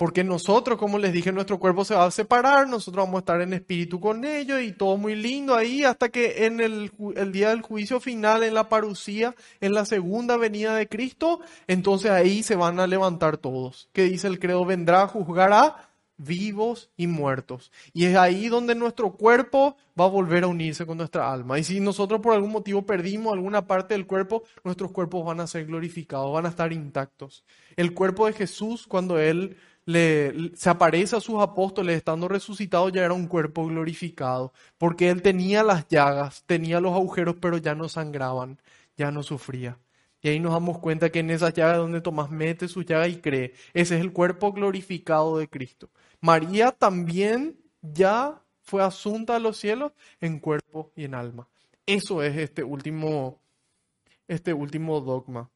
Porque nosotros, como les dije, nuestro cuerpo se va a separar, nosotros vamos a estar en espíritu con ellos y todo muy lindo ahí hasta que en el, día del juicio final, en la parucía, en la segunda venida de Cristo, entonces ahí se van a levantar todos. Que dice el credo, vendrá a juzgar a vivos y muertos. Y es ahí donde nuestro cuerpo va a volver a unirse con nuestra alma. Y si nosotros por algún motivo perdimos alguna parte del cuerpo, nuestros cuerpos van a ser glorificados, van a estar intactos. El cuerpo de Jesús, cuando Él le, se aparece a sus apóstoles estando resucitado, ya era un cuerpo glorificado, porque él tenía las llagas, tenía los agujeros, pero ya no sangraban, ya no sufría. Y ahí nos damos cuenta que en esas llagas donde Tomás mete su llaga y cree, ese es el cuerpo glorificado de Cristo. María también ya fue asunta a los cielos en cuerpo y en alma. Eso es este último, este último dogma.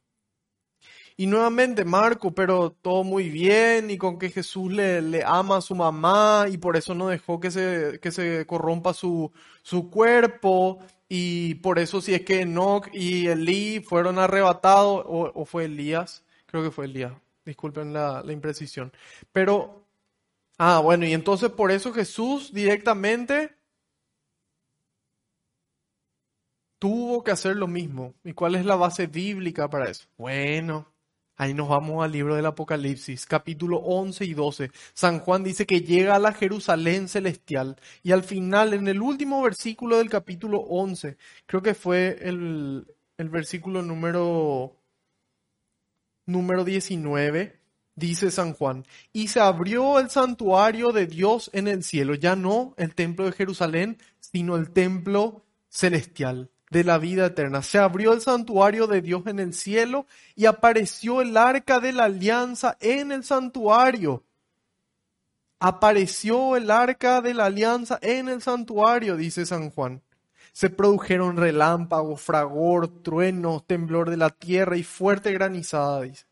Y nuevamente Marco, pero todo muy bien y con que Jesús le, le ama a su mamá y por eso no dejó que se, que se corrompa su, su cuerpo y por eso si es que Enoch y Elí fueron arrebatados, o, fue Elías, creo que fue Elías, disculpen la, la imprecisión, pero, ah, bueno, y entonces por eso Jesús directamente tuvo que hacer lo mismo. ¿Y cuál es la base bíblica para eso? Bueno, Ahí nos vamos al libro del Apocalipsis, capítulo 11 y 12. San Juan dice que llega a la Jerusalén celestial y al final, en el último versículo del capítulo 11, creo que fue el, el versículo número, número 19, dice San Juan, y se abrió el santuario de Dios en el cielo, ya no el templo de Jerusalén, sino el templo celestial de la vida eterna. Se abrió el santuario de Dios en el cielo y apareció el arca de la alianza en el santuario. Apareció el arca de la alianza en el santuario, dice San Juan. Se produjeron relámpagos, fragor, truenos, temblor de la tierra y fuerte granizada, dice.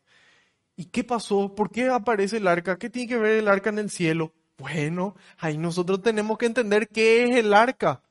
¿Y qué pasó? ¿Por qué aparece el arca? ¿Qué tiene que ver el arca en el cielo? Bueno, ahí nosotros tenemos que entender qué es el arca,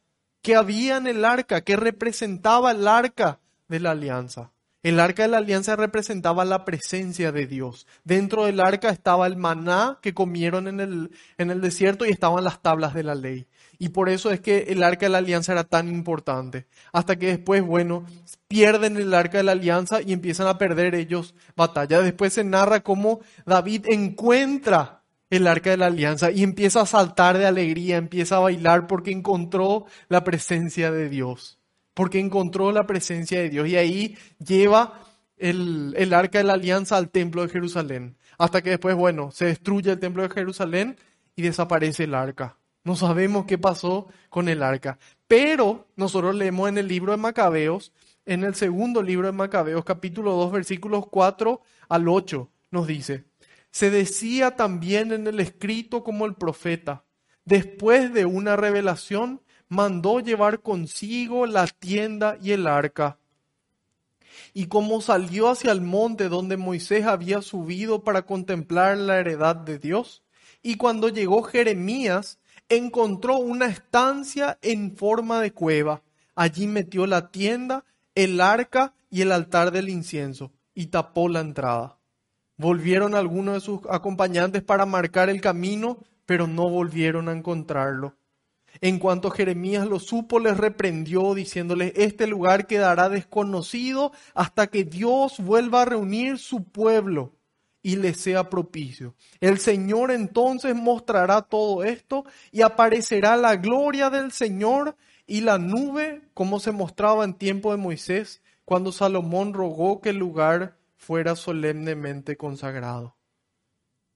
qué había en el arca, qué representaba el arca de la alianza. El arca de la alianza representaba la presencia de Dios. Dentro del arca estaba el maná que comieron en el, en el desierto y estaban las tablas de la ley. Y por eso es que el arca de la alianza era tan importante. Hasta que después, bueno, pierden el arca de la alianza y empiezan a perder ellos batalla. Después se narra cómo David encuentra el arca de la alianza y empieza a saltar de alegría, empieza a bailar porque encontró la presencia de Dios porque encontró la presencia de Dios y ahí lleva el, el, arca de la alianza al templo de Jerusalén. Hasta que después, bueno, se destruye el templo de Jerusalén y desaparece el arca. No sabemos qué pasó con el arca. Pero nosotros leemos en el libro de Macabeos, en el segundo libro de Macabeos, capítulo 2, versículos 4 al 8, nos dice, se decía también en el escrito como el profeta, después de una revelación, mandó llevar consigo la tienda y el arca. Y como salió hacia el monte donde Moisés había subido para contemplar la heredad de Dios, y cuando llegó Jeremías, encontró una estancia en forma de cueva. Allí metió la tienda, el arca y el altar del incienso, y tapó la entrada. Volvieron algunos de sus acompañantes para marcar el camino, pero no volvieron a encontrarlo. En cuanto Jeremías lo supo, les reprendió diciéndole, este lugar quedará desconocido hasta que Dios vuelva a reunir su pueblo y le sea propicio. El Señor entonces mostrará todo esto y aparecerá la gloria del Señor y la nube como se mostraba en tiempo de Moisés cuando Salomón rogó que el lugar fuera solemnemente consagrado.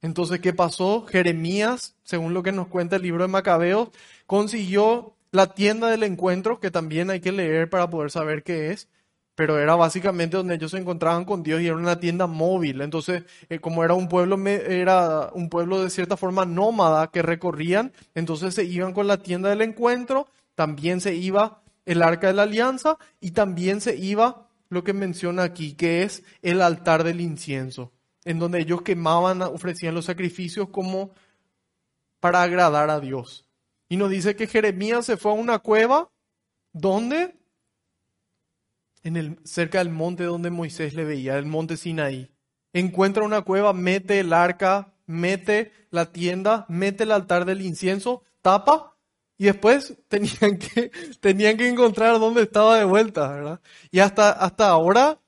Entonces, ¿qué pasó? Jeremías, según lo que nos cuenta el libro de Macabeos, consiguió la tienda del encuentro, que también hay que leer para poder saber qué es, pero era básicamente donde ellos se encontraban con Dios y era una tienda móvil. Entonces, eh, como era un pueblo, era un pueblo de cierta forma nómada que recorrían, entonces se iban con la tienda del encuentro, también se iba el arca de la alianza y también se iba lo que menciona aquí, que es el altar del incienso, en donde ellos quemaban, ofrecían los sacrificios como para agradar a Dios. Y nos dice que Jeremías se fue a una cueva. ¿Dónde? En el, cerca del monte donde Moisés le veía, el monte Sinaí. Encuentra una cueva, mete el arca, mete la tienda, mete el altar del incienso, tapa y después tenían que, tenían que encontrar dónde estaba de vuelta, ¿verdad? Y hasta, hasta ahora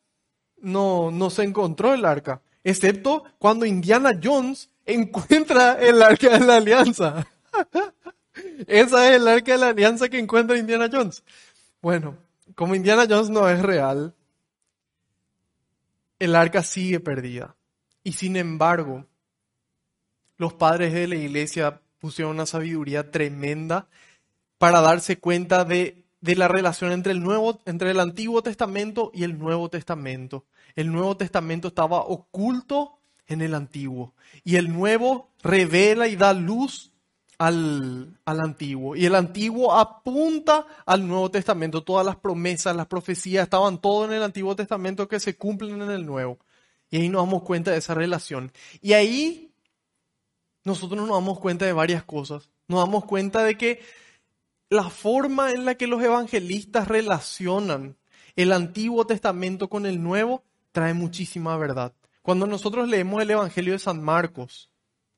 no, no se encontró el arca, excepto cuando Indiana Jones encuentra el arca de la alianza. Esa es el arca de la alianza que encuentra Indiana Jones. Bueno, como Indiana Jones no es real, el arca sigue perdida. Y sin embargo, los padres de la iglesia pusieron una sabiduría tremenda para darse cuenta de, de, la relación entre el, nuevo, entre el Antiguo Testamento y el Nuevo Testamento. El Nuevo Testamento estaba oculto en el Antiguo y el Nuevo revela y da luz al, al, antiguo. Y el antiguo apunta al Nuevo Testamento. Todas las promesas, las profecías, estaban todo en el Antiguo Testamento que se cumplen en el Nuevo. Y ahí nos damos cuenta de esa relación. Y ahí nosotros nos damos cuenta de varias cosas. Nos damos cuenta de que la forma en la que los evangelistas relacionan el Antiguo Testamento con el Nuevo trae muchísima verdad. Cuando nosotros leemos el Evangelio de San Marcos,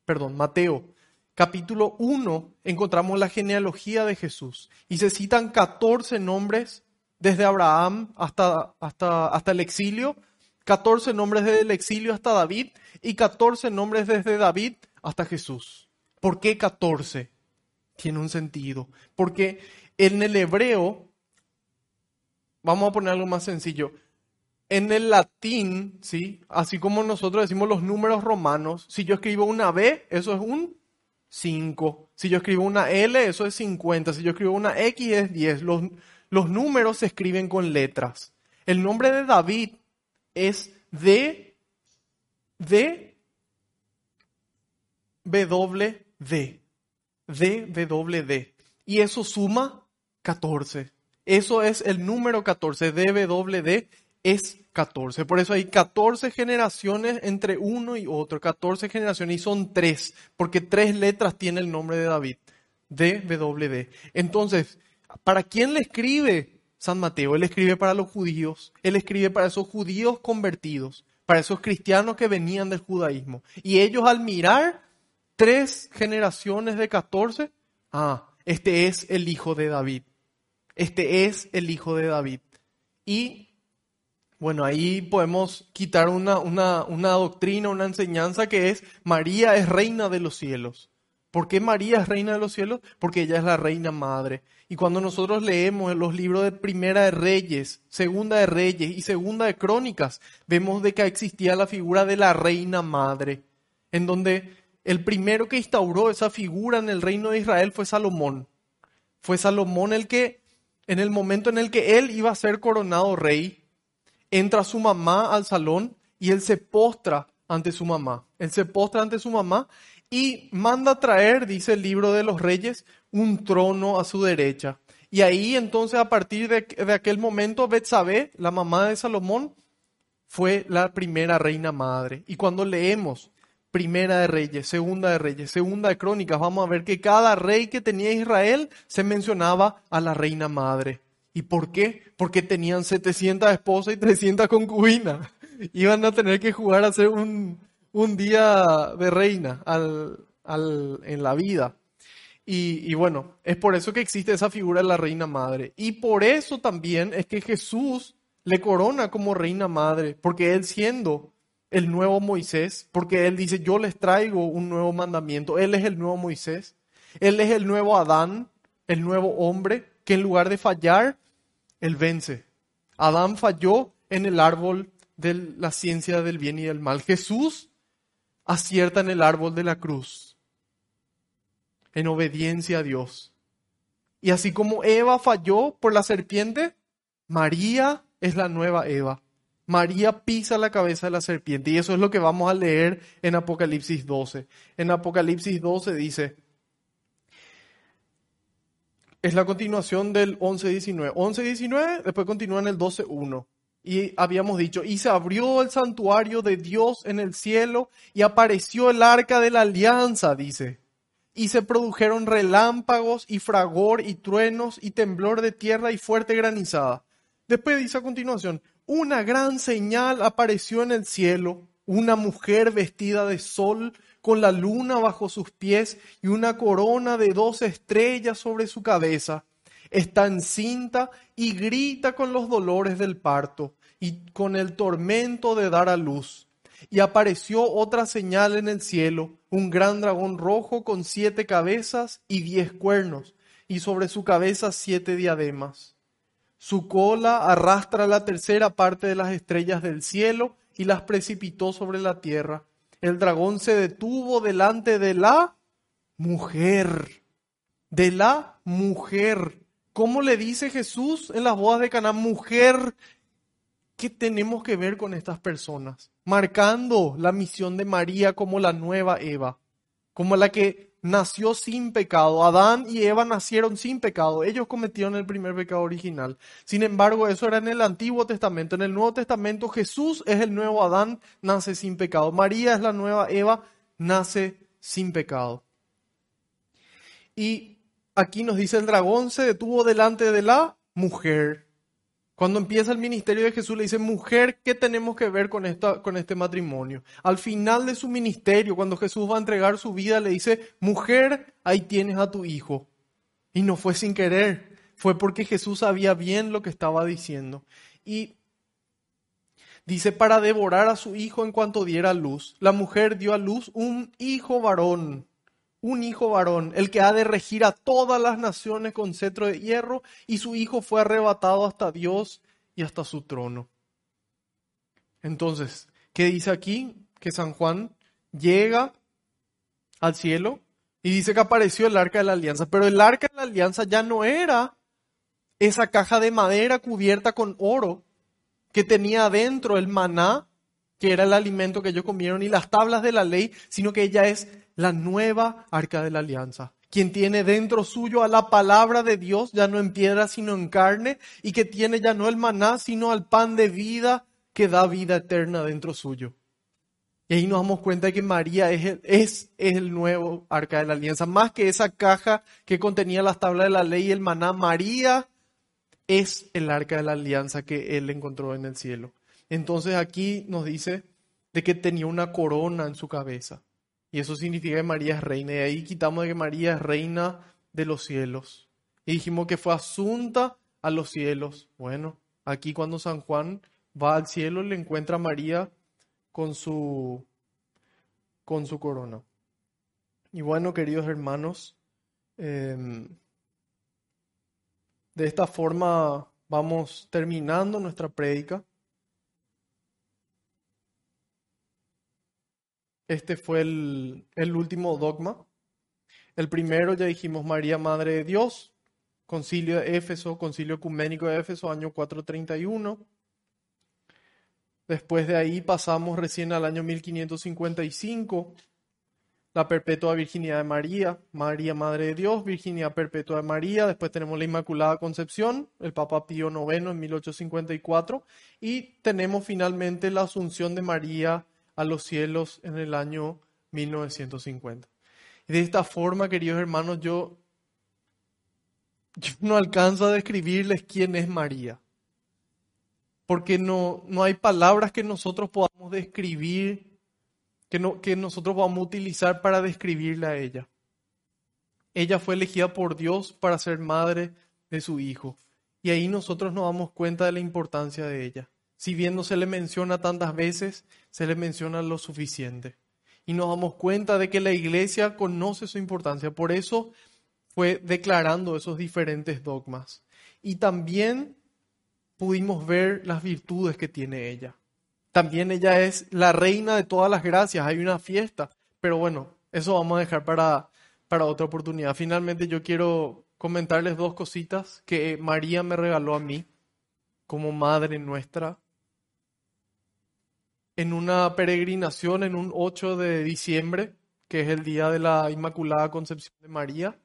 perdón, Mateo, capítulo 1 encontramos la genealogía de Jesús y se citan 14 nombres desde Abraham hasta, hasta, hasta el exilio, 14 nombres desde el exilio hasta David y 14 nombres desde David hasta Jesús. ¿Por qué 14? Tiene un sentido. Porque en el hebreo, vamos a poner algo más sencillo, en el latín, ¿sí? así como nosotros decimos los números romanos, si yo escribo una B, eso es un 5. Si yo escribo una L, eso es 50. Si yo escribo una X, es 10. Los, los números se escriben con letras. El nombre de David es D, D, W, D. D, W, D. Y eso suma 14. Eso es el número 14. DWD es 14. Por eso hay 14 generaciones entre uno y otro. 14 generaciones y son tres, porque tres letras tiene el nombre de David. DWD. Entonces, ¿para quién le escribe San Mateo? Él escribe para los judíos. Él escribe para esos judíos convertidos, para esos cristianos que venían del judaísmo. Y ellos al mirar tres generaciones de 14, ah, este es el hijo de David. Este es el hijo de David. Y bueno, ahí podemos quitar una, una, una, doctrina, una enseñanza que es María es reina de los cielos. ¿Por qué María es reina de los cielos? Porque ella es la reina madre. Y cuando nosotros leemos los libros de Primera de Reyes, Segunda de Reyes y Segunda de Crónicas, vemos de que existía la figura de la reina madre, en donde el primero que instauró esa figura en el reino de Israel fue Salomón. Fue Salomón el que, en el momento en el que él iba a ser coronado rey, entra su mamá al salón y él se postra ante su mamá. Él se postra ante su mamá y manda traer, dice el libro de los reyes, un trono a su derecha. Y ahí entonces a partir de, de aquel momento Betsabé, la mamá de Salomón, fue la primera reina madre. Y cuando leemos Primera de Reyes, Segunda de Reyes, Segunda de Crónicas, vamos a ver que cada rey que tenía Israel se mencionaba a la reina madre. ¿Y por qué? Porque tenían 700 esposas y 300 concubinas. Iban a tener que jugar a ser un, un día de reina en la vida. Y, bueno, es por eso que existe esa figura de la reina madre. Y por eso también es que Jesús le corona como reina madre, porque él siendo el nuevo Moisés, porque él dice, yo les traigo un nuevo mandamiento, él es el nuevo Moisés, él es el nuevo Adán, el nuevo hombre, que en lugar de fallar, él vence. Adán falló en el árbol de la ciencia del bien y del mal. Jesús acierta en el árbol de la cruz, en obediencia a Dios. Y así como Eva falló por la serpiente, María es la nueva Eva. María pisa la cabeza de la serpiente y eso es lo que vamos a leer en Apocalipsis 12. En Apocalipsis 12 dice, es la continuación del 11.19. 11.19, después continúa en el 12.1. Y habíamos dicho, y se abrió el santuario de Dios en el cielo y apareció el arca de la alianza, dice. Y se produjeron relámpagos y fragor y truenos y temblor de tierra y fuerte granizada. Después dice a continuación, una gran señal apareció en el cielo, una mujer vestida de sol con la luna bajo sus pies y una corona de dos estrellas sobre su cabeza. Está encinta y grita con los dolores del parto y con el tormento de dar a luz. Y apareció otra señal en el cielo, un gran dragón rojo con siete cabezas y diez cuernos, y sobre su cabeza siete diademas. Su cola arrastra la tercera parte de las estrellas del cielo y las precipitó sobre la tierra el dragón se detuvo delante de la mujer. De la mujer. ¿Cómo le dice Jesús en las bodas de Cana? Mujer, ¿qué tenemos que ver con estas personas? Marcando la misión de María como la nueva Eva, como la que nació sin pecado. Adán y Eva nacieron sin pecado. Ellos cometieron el primer pecado original. Sin embargo, eso era en el Antiguo Testamento. En el Nuevo Testamento, Jesús es el nuevo Adán, nace sin pecado. María es la nueva Eva, nace sin pecado. Y aquí nos dice el dragón se detuvo delante de la mujer. Cuando empieza el ministerio de Jesús le dice, mujer, ¿qué tenemos que ver con, esta, con este matrimonio? Al final de su ministerio, cuando Jesús va a entregar su vida, le dice, mujer, ahí tienes a tu hijo. Y no fue sin querer, fue porque Jesús sabía bien lo que estaba diciendo. Y dice, para devorar a su hijo en cuanto diera luz. La mujer dio a luz un hijo varón un hijo varón, el que ha de regir a todas las naciones con cetro de hierro, y su hijo fue arrebatado hasta Dios y hasta su trono. Entonces, ¿qué dice aquí? Que San Juan llega al cielo y dice que apareció el arca de la alianza, pero el arca de la alianza ya no era esa caja de madera cubierta con oro que tenía adentro el maná, que era el alimento que ellos comieron, y las tablas de la ley, sino que ella es la nueva arca de la alianza, quien tiene dentro suyo a la palabra de Dios, ya no en piedra, sino en carne, y que tiene ya no el maná, sino al pan de vida que da vida eterna dentro suyo. Y ahí nos damos cuenta de que María es el, es, el nuevo arca de la alianza. Más que esa caja que contenía las tablas de la ley y el maná, María es el arca de la alianza que él encontró en el cielo. Entonces aquí nos dice de que tenía una corona en su cabeza. Y eso significa que María es reina. Y ahí quitamos de que María es reina de los cielos. Y dijimos que fue asunta a los cielos. Bueno, aquí cuando San Juan va al cielo le encuentra a María con su, con su corona. Y bueno, queridos hermanos, em, de esta forma vamos terminando nuestra prédica. Este fue el, el, último dogma. El primero, ya dijimos, María, Madre de Dios, Concilio de Éfeso, Concilio Ecuménico de Éfeso, año 431. Después de ahí pasamos recién al año 1555, la perpetua virginidad de María, María Madre de Dios, virginidad perpetua de María, después tenemos la Inmaculada Concepción, el Papa Pío IX en 1854, y tenemos finalmente la Asunción de María a los cielos en el año 1950. Y de esta forma, queridos hermanos, yo, yo no alcanzo a describirles quién es María porque no, no hay palabras que nosotros podamos describir, que, no, que nosotros podamos utilizar para describirle a ella. Ella fue elegida por Dios para ser madre de su hijo. Y ahí nosotros nos damos cuenta de la importancia de ella. Si bien no se le menciona tantas veces, se le menciona lo suficiente. Y nos damos cuenta de que la iglesia conoce su importancia. Por eso fue declarando esos diferentes dogmas. Y también pudimos ver las virtudes que tiene ella. También ella es la reina de todas las gracias, hay una fiesta, pero bueno, eso vamos a dejar para, para otra oportunidad. Finalmente yo quiero comentarles dos cositas que María me regaló a mí como madre nuestra en una peregrinación en un 8 de diciembre, que es el día de la Inmaculada Concepción de María.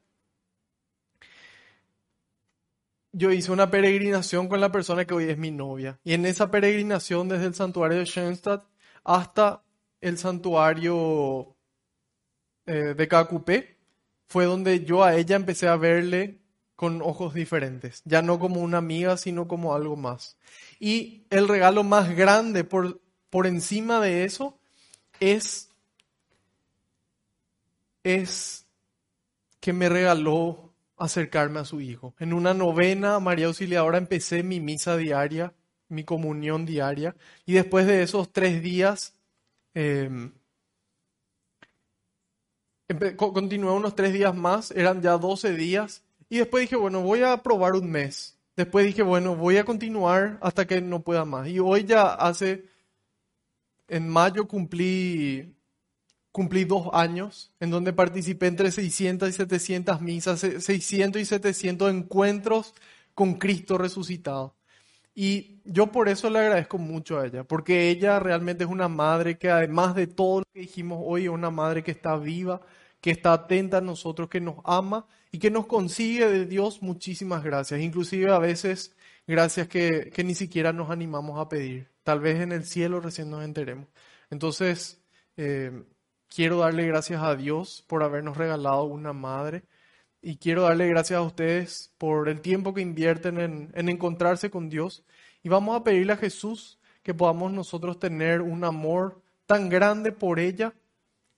yo hice una peregrinación con la persona que hoy es mi novia. Y en esa peregrinación desde el santuario de Schoenstatt hasta el santuario eh, de Cacupé, fue donde yo a ella empecé a verle con ojos diferentes, ya no como una amiga, sino como algo más. Y el regalo más grande por, por encima de eso es, es que me regaló acercarme a su hijo. En una novena María Auxiliadora empecé mi misa diaria, mi comunión diaria, y después de esos tres días, eh, continué unos tres días más, eran ya doce días, y después dije, bueno, voy a probar un mes. Después dije, bueno, voy a continuar hasta que no pueda más. Y hoy ya hace, en mayo cumplí cumplí dos años en donde participé entre 600 y 700 misas, 600 y 700 encuentros con Cristo resucitado. Y yo por eso le agradezco mucho a ella, porque ella realmente es una madre que además de todo lo que dijimos hoy, es una madre que está viva, que está atenta a nosotros, que nos ama y que nos consigue de Dios muchísimas gracias, inclusive a veces gracias que, que ni siquiera nos animamos a pedir. Tal vez en el cielo recién nos enteremos. Entonces, eh, Quiero darle gracias a Dios por habernos regalado una madre y quiero darle gracias a ustedes por el tiempo que invierten en, encontrarse con Dios y vamos a pedirle a Jesús que podamos nosotros tener un amor tan grande por ella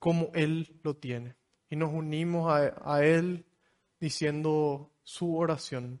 como Él lo tiene. Y nos unimos a Él diciendo su oración.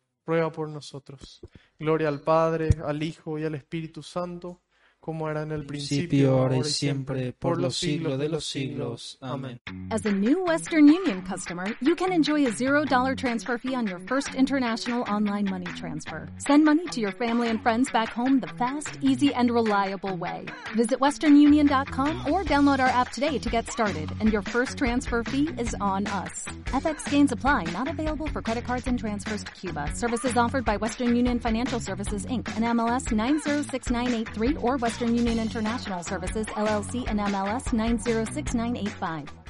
ruega por nosotros. Gloria al Padre, al Hijo y al Espíritu Santo como era en el principio, principio, ahora y siempre, por los siglos de los siglos. Amén. As a new Western Union customer, you can enjoy a $0 transfer fee on your first international online money transfer. Send money to your family and friends back home the fast, easy, and reliable way. Visit westernunion.com or download our app today to get started, and your first transfer fee is on us. FX gains apply, not available for credit cards and transfers to Cuba. Services offered by Western Union Financial Services, Inc., and MLS 906983 or Western Union International Services, LLC, and MLS 906985.